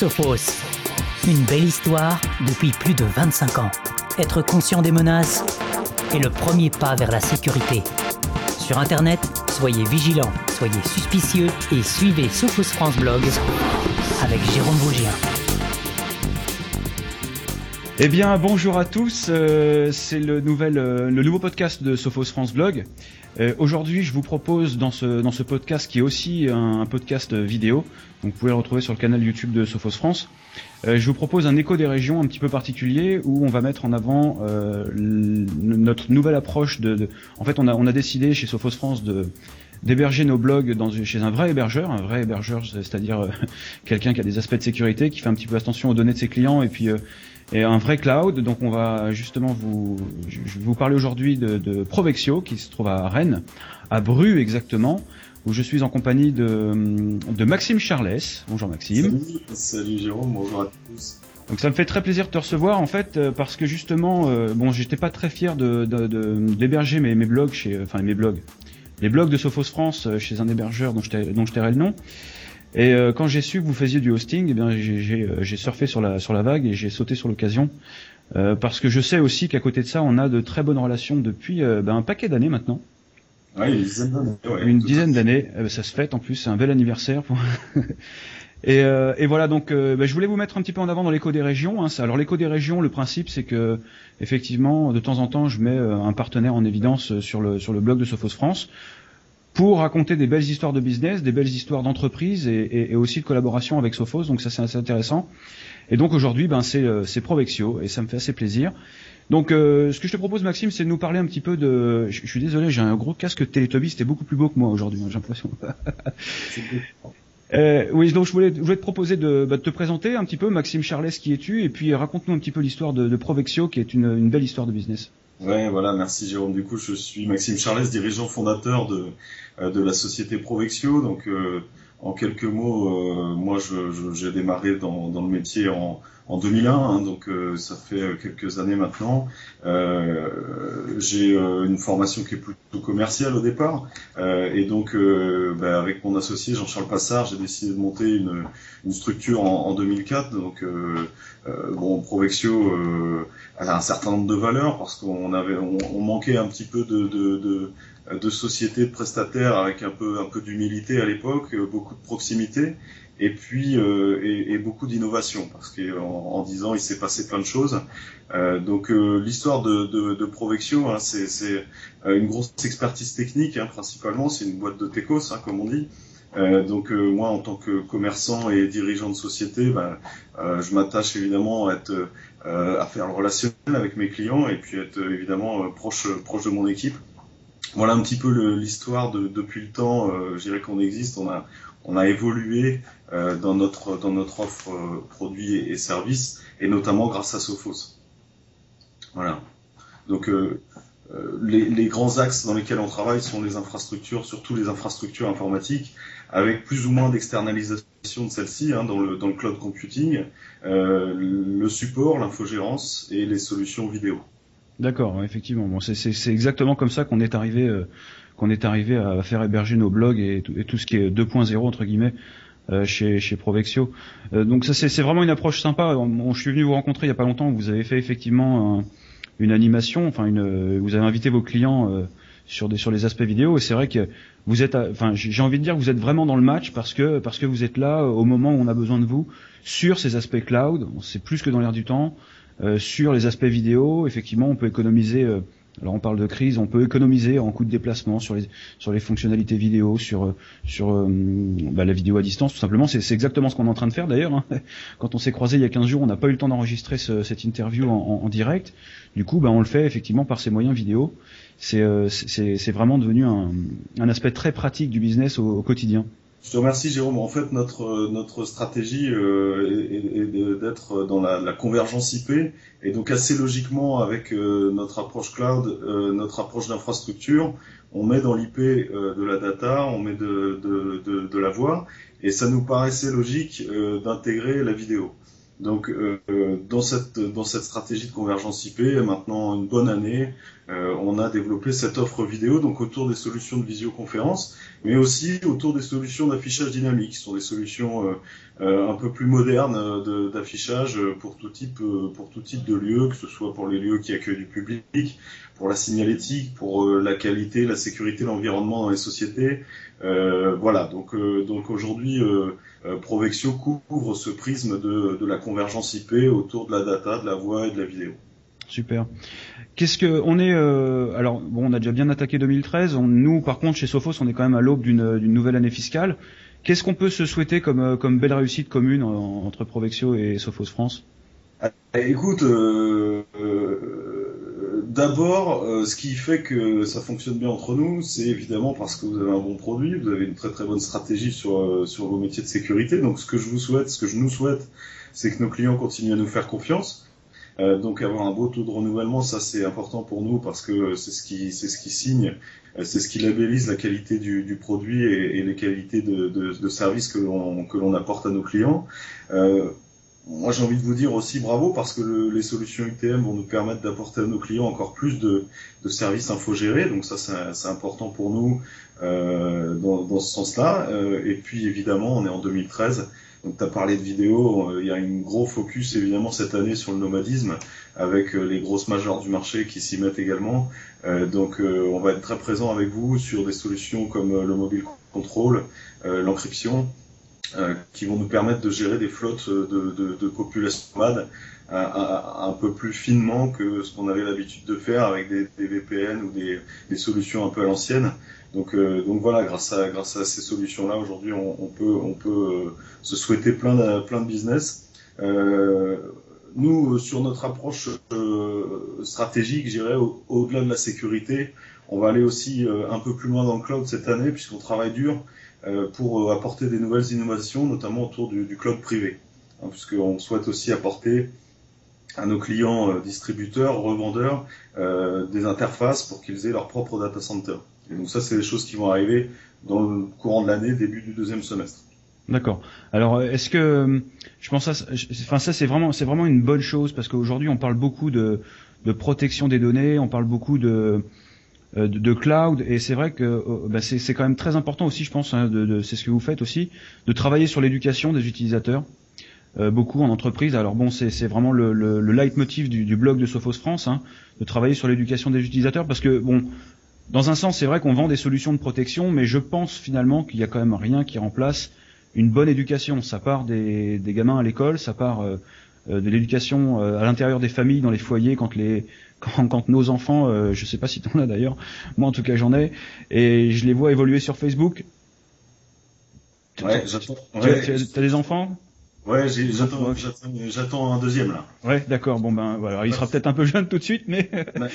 Sophos. Une belle histoire depuis plus de 25 ans. Être conscient des menaces est le premier pas vers la sécurité. Sur Internet, soyez vigilants, soyez suspicieux et suivez Sophos France Blog avec Jérôme Bougien. Eh bien, bonjour à tous. euh, c'est le euh, le nouveau podcast de Sophos France Blog. Euh, Aujourd'hui, je vous propose dans ce dans ce podcast qui est aussi un, podcast vidéo, donc vous pouvez le retrouver sur le canal YouTube de Sophos France. je vous propose un écho des régions un petit peu particulier où on va mettre en avant notre nouvelle approche de, En fait, on a on a décidé chez Sophos France de d'héberger nos blogs dans, chez un vrai hébergeur, un vrai hébergeur, c'est-à-dire quelqu'un qui a des aspects de sécurité, qui fait un petit peu attention aux données de ses clients et puis et un vrai cloud. Donc on va justement vous, je vais vous parler aujourd'hui de, de Provexio qui se trouve à Rennes, à Bru exactement, où je suis en compagnie de, de Maxime Charlès. Bonjour Maxime. Salut, salut Jérôme, bonjour à tous. Donc ça me fait très plaisir de te recevoir en fait euh, parce que justement, euh, bon, j'étais pas très fier de de- de- d'héberger mes, mes blogs chez, euh, enfin mes blogs, les blogs de Sophos France euh, chez un hébergeur dont je t'ai- dont je tairai le nom. Et euh, quand j'ai su que vous faisiez du hosting, eh bien j'ai- euh, j'ai surfé sur la sur la vague et j'ai sauté sur l'occasion euh, parce que je sais aussi qu'à côté de ça, on a de très bonnes relations depuis euh, ben, un paquet d'années maintenant, Ouais, une dizaine d'années. ouais, une dizaine d'années. Euh, ça se fête en plus, c'est un bel anniversaire. Pour... et, euh, et voilà, donc euh, ben, je voulais vous mettre un petit peu en avant dans l'écho des régions. Hein. Ça- Alors l'écho des régions, le principe c'est que effectivement, de temps en temps, je mets euh, un partenaire en évidence sur le sur le blog de Sophos France pour raconter des belles histoires de business, des belles histoires d'entreprise et, et- et aussi de collaboration avec Sophos. Donc ça c'est assez intéressant. Et donc aujourd'hui, ben c'est euh, c'est Provexio et ça me fait assez plaisir. Donc euh, ce que je te propose Maxime, c'est de nous parler un petit peu de. Je, je suis désolé, j'ai un gros casque Télétobis, c'était beaucoup plus beau que moi aujourd'hui, hein, j'ai l'impression. Euh, oui, donc je voulais, je voulais te proposer de, bah, de te présenter un petit peu, Maxime Charles, qui es-tu, et puis raconte-nous un petit peu l'histoire de, de Provexio, qui est une, une belle histoire de business. Ouais, voilà, merci Jérôme. Du coup, je suis Maxime Charles, dirigeant fondateur de, euh, de la société Provexio. Donc, euh, en quelques mots, euh, moi, j'ai démarré dans, dans le métier en, en 2001, hein, donc euh, ça fait euh, quelques années maintenant. Euh, j'ai euh, une formation qui est plutôt commerciale au départ, euh, et donc bah, avec mon associé Jean-Charles Passard, j'ai décidé de monter une, une structure en, en 2004. Donc, bon, Provexio. Elle a un certain nombre de valeurs parce qu'on avait, on, on manquait un petit peu de, de, de, de sociétés prestataires avec un peu, un peu d'humilité à l'époque, euh, beaucoup de proximité et puis euh, et, beaucoup d'innovation parce qu'en en dix ans il s'est passé plein de choses. Euh, donc euh, l'histoire de, de, de Provexio, hein, c'est, une grosse expertise technique hein, principalement, c'est une boîte de techos hein, comme on dit. Donc moi en tant que commerçant et dirigeant de société, ben, je m'attache évidemment à être à faire le relationnel avec mes clients et puis être évidemment proche proche de mon équipe. Voilà un petit peu l'histoire de, depuis le temps. Euh, je dirais qu'on existe, on a on a évolué euh, dans notre dans notre offre euh, produits et, et services et notamment grâce à Sophos. Voilà. Donc euh, euh, les, les grands axes dans lesquels on travaille sont les infrastructures, surtout les infrastructures informatiques, avec plus ou moins d'externalisation de celles-ci hein, dans, le, dans le cloud computing, euh, le support, l'infogérance et les solutions vidéo. D'accord, effectivement. Bon, c'est- exactement comme ça qu'on est arrivé, euh, qu'on est arrivé à faire héberger nos blogs et tout, et tout ce qui est 2.0 entre guillemets. euh, chez, chez Provexio. Euh, donc ça c'est vraiment une approche sympa. Je suis venu vous rencontrer il y a pas longtemps. Vous avez fait effectivement un- une animation, enfin une, euh, vous avez invité vos clients euh, sur des sur les aspects vidéo et c'est vrai que vous êtes, enfin j'ai envie de dire que vous êtes vraiment dans le match parce que parce que vous êtes là au moment où on a besoin de vous sur ces aspects cloud. C'est plus que dans l'air du temps. Euh, sur les aspects vidéo, effectivement, on peut économiser. euh, alors on parle de crise, on peut économiser en coûts de déplacement sur les sur les fonctionnalités vidéo, sur euh, sur bah, la vidéo à distance, tout simplement. C'est exactement ce qu'on est en train de faire d'ailleurs. hein. Quand on s'est croisé il y a 15 jours, on n'a pas eu le temps d'enregistrer ce- cette interview en, en- direct. Du coup, bah, on le fait effectivement par ces moyens vidéo. C'est vraiment devenu un, un aspect très pratique du business au, au quotidien. Je te remercie Jérôme. En fait, notre notre stratégie euh, est, d'être dans la, convergence IP et donc assez logiquement avec euh, notre approche cloud, euh, notre approche d'infrastructure, on met dans l'IP euh, de la data, on met de, de, de, de la voix et ça nous paraissait logique euh, d'intégrer la vidéo. Donc euh, euh, dans cette dans cette stratégie de convergence IP, maintenant une bonne année, euh, on a développé cette offre vidéo donc autour des solutions de visioconférence, mais aussi autour des solutions d'affichage dynamique. Ce sont des solutions euh, euh, un peu plus modernes d'affichage pour tout type de lieux, que ce soit pour les lieux qui accueillent du public, pour la signalétique, pour la qualité, la sécurité, l'environnement dans les sociétés. voilà. Donc aujourd'hui, Provexio couvre ce prisme de la convergence IP autour de la data, de la voix et de la vidéo. Super. Qu'est-ce que on est euh, alors bon, on a déjà bien attaqué 2013. nous, par contre, chez Sophos, on est quand même à l'aube d'une nouvelle année fiscale. Qu'est-ce qu'on peut se souhaiter comme euh, belle réussite commune entre Provexio et Sophos France? Ah, Écoute, euh, d'abord, ce qui fait que ça fonctionne bien entre nous, c'est évidemment parce que vous avez un bon produit, vous avez une très très bonne stratégie sur sur vos métiers de sécurité. Donc, ce que je vous souhaite, ce que je nous souhaite, c'est que nos clients continuent à nous faire confiance euh, donc avoir un beau taux de renouvellement, ça c'est important pour nous parce que c'est ce qui c'est ce qui signe, euh, c'est ce qui labellise la qualité du, du produit et, les qualités de, de, de service que l'on que l'on apporte à nos clients. Euh, moi, j'ai envie de vous dire aussi bravo parce que le, les solutions UTM vont nous permettre d'apporter à nos clients encore plus de, de services infogérés. Donc ça, c'est important pour nous euh, dans, dans, ce sens-là. Et puis, évidemment, on est en 2013. Donc tu as parlé de vidéo, euh, il y a un gros focus évidemment cette année sur le nomadisme avec euh, les grosses majors du marché qui s'y mettent également. Euh, donc on va être très présent avec vous sur des solutions comme le mobile control, l'encryption, qui vont nous permettre de gérer des flottes de, de, de population nomades un, peu plus finement que ce qu'on avait l'habitude de faire avec des, des VPN ou des, des, solutions un peu à l'ancienne. Donc, euh, donc voilà, grâce à, grâce à ces solutions-là, aujourd'hui, on, on, peut, on peut euh, se souhaiter plein de, plein de business. Euh, nous, sur notre approche euh, stratégique, j'irais au-delà de la sécurité, on va aller aussi un peu plus loin dans le cloud cette année, puisqu'on travaille dur pour apporter des nouvelles innovations, notamment autour du, du cloud privé, hein, puisqu'on souhaite aussi apporter à nos clients distributeurs, revendeurs, des interfaces pour qu'ils aient leur propre data center. Et donc ça, c'est des choses qui vont arriver dans le courant de l'année, début du deuxième semestre. D'accord. Alors, est-ce que je pense ça, enfin ça c'est vraiment c'est vraiment une bonne chose parce qu'aujourd'hui on parle beaucoup de, de protection des données, on parle beaucoup de de, de cloud et c'est vrai que euh, bah, c'est quand même très important aussi, je pense, hein, de, de c'est ce que vous faites aussi, de travailler sur l'éducation des utilisateurs. Euh, beaucoup en entreprise. Alors bon, c'est vraiment le, le, le leitmotiv du, du, blog de Sophos France, hein, de travailler sur l'éducation des utilisateurs, parce que bon, dans un sens, c'est vrai qu'on vend des solutions de protection, mais je pense finalement qu'il y a quand même rien qui remplace une bonne éducation. Ça part des, des gamins à l'école, ça part euh, euh, de l'éducation euh, à l'intérieur des familles, dans les foyers, quand les quand, quand nos enfants, euh, je sais pas si tu en as d'ailleurs, moi en tout cas j'en ai, et je les vois évoluer sur Facebook. Ouais, j'attends. Ouais. Tu as des enfants? Ouais, j'attends un deuxième là. Ouais, d'accord. Bon ben voilà, il sera peut-être un peu jeune tout de suite, mais.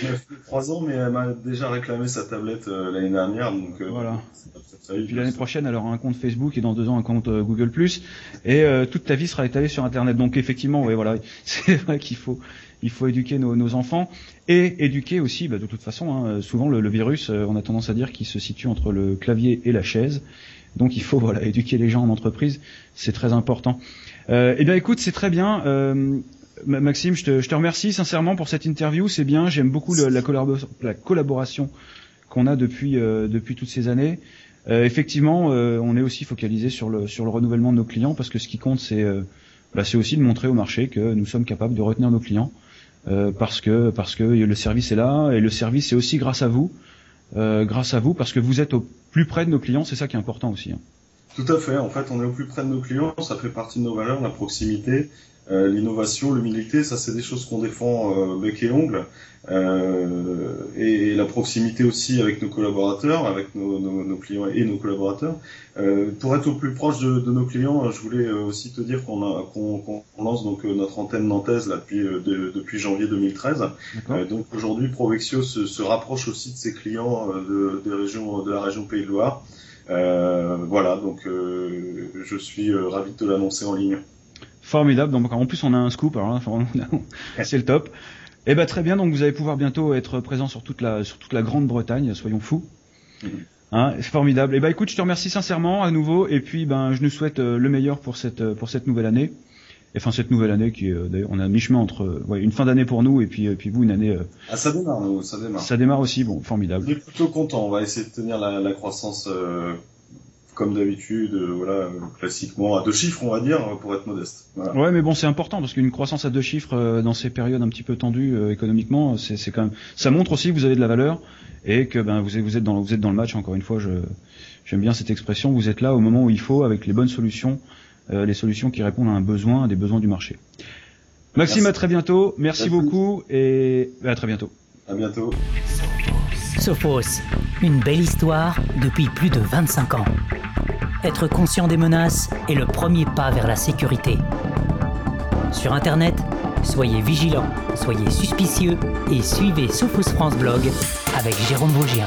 3 ans, mais elle m'a déjà réclamé sa tablette euh, l'année dernière, donc. Euh, voilà. Puis l'année prochaine, elle aura un compte Facebook et dans deux ans un compte euh, Google et toute ta vie sera étalée sur Internet. Donc effectivement, ouais, voilà, c'est vrai qu'il faut il faut éduquer nos, nos, enfants et éduquer aussi, bah, de toute façon, hein, souvent le, le virus, on a tendance à dire qu'il se situe entre le clavier et la chaise. Donc il faut voilà éduquer les gens en entreprise, c'est très important. Euh, eh bien écoute, c'est très bien. Euh, Maxime, je te, je te, remercie sincèrement pour cette interview. C'est bien, j'aime beaucoup la, collaboration, la collaboration qu'on a depuis euh, depuis toutes ces années. Euh, effectivement, euh, on est aussi focalisé sur le sur le renouvellement de nos clients parce que ce qui compte, c'est euh, bah, aussi de montrer au marché que nous sommes capables de retenir nos clients parce que parce que le service est là et le service c'est aussi grâce à vous, grâce à vous parce que vous êtes au plus près de nos clients, c'est ça qui est important aussi. Tout à fait. En fait, on est au plus près de nos clients. Ça fait partie de nos valeurs, la proximité, euh, l'innovation, l'humilité. Ça, c'est des choses qu'on défend euh, bec et ongle. Euh, et, la proximité aussi avec nos collaborateurs, avec nos, nos, nos clients et nos collaborateurs. Euh, pour être au plus proche de, de nos clients, je voulais euh, aussi te dire qu'on lance donc euh, notre antenne nantaise là depuis de, depuis janvier 2013. donc aujourd'hui, Provexio se, se, rapproche aussi de ses clients de, de la région Pays de Loire. Euh, voilà, donc euh, je suis euh, ravi de te l'annoncer en ligne. Formidable. Donc en plus on a un scoop, c'est le top. Eh ben très bien. Donc vous allez pouvoir bientôt être présent sur toute la sur toute la Grande-Bretagne. Soyons fous. Mm-hmm. Hein, c'est formidable. Eh ben écoute, je te remercie sincèrement à nouveau et puis ben je nous souhaite le meilleur pour cette pour cette nouvelle année. Enfin cette nouvelle année qui est d'ailleurs on a mi-chemin entre ouais, une fin d'année pour nous et puis puis vous une année. ah ça démarre, ça démarre. Ça démarre aussi, bon, formidable. On est plutôt content. On va essayer de tenir la, la croissance comme d'habitude, euh, voilà, classiquement à deux chiffres, on va dire, pour être modeste. Voilà. Ouais, mais bon, c'est important parce qu'une croissance à deux chiffres euh, dans ces périodes un petit peu tendues euh, économiquement, c'est quand même, ça montre aussi que vous avez de la valeur et que ben vous êtes, vous êtes dans vous êtes dans le match. Encore une fois, je j'aime bien cette expression. Vous êtes là au moment où il faut avec les bonnes solutions, les solutions qui répondent à un besoin, à des besoins du marché. Maxime, à très bientôt. Merci, beaucoup et à très bientôt. À bientôt. Sophos, une belle histoire depuis plus de 25 ans. Être conscient des menaces est le premier pas vers la sécurité. Sur Internet, soyez vigilants, soyez suspicieux et suivez Sophos France Blog avec Jérôme Vaugien.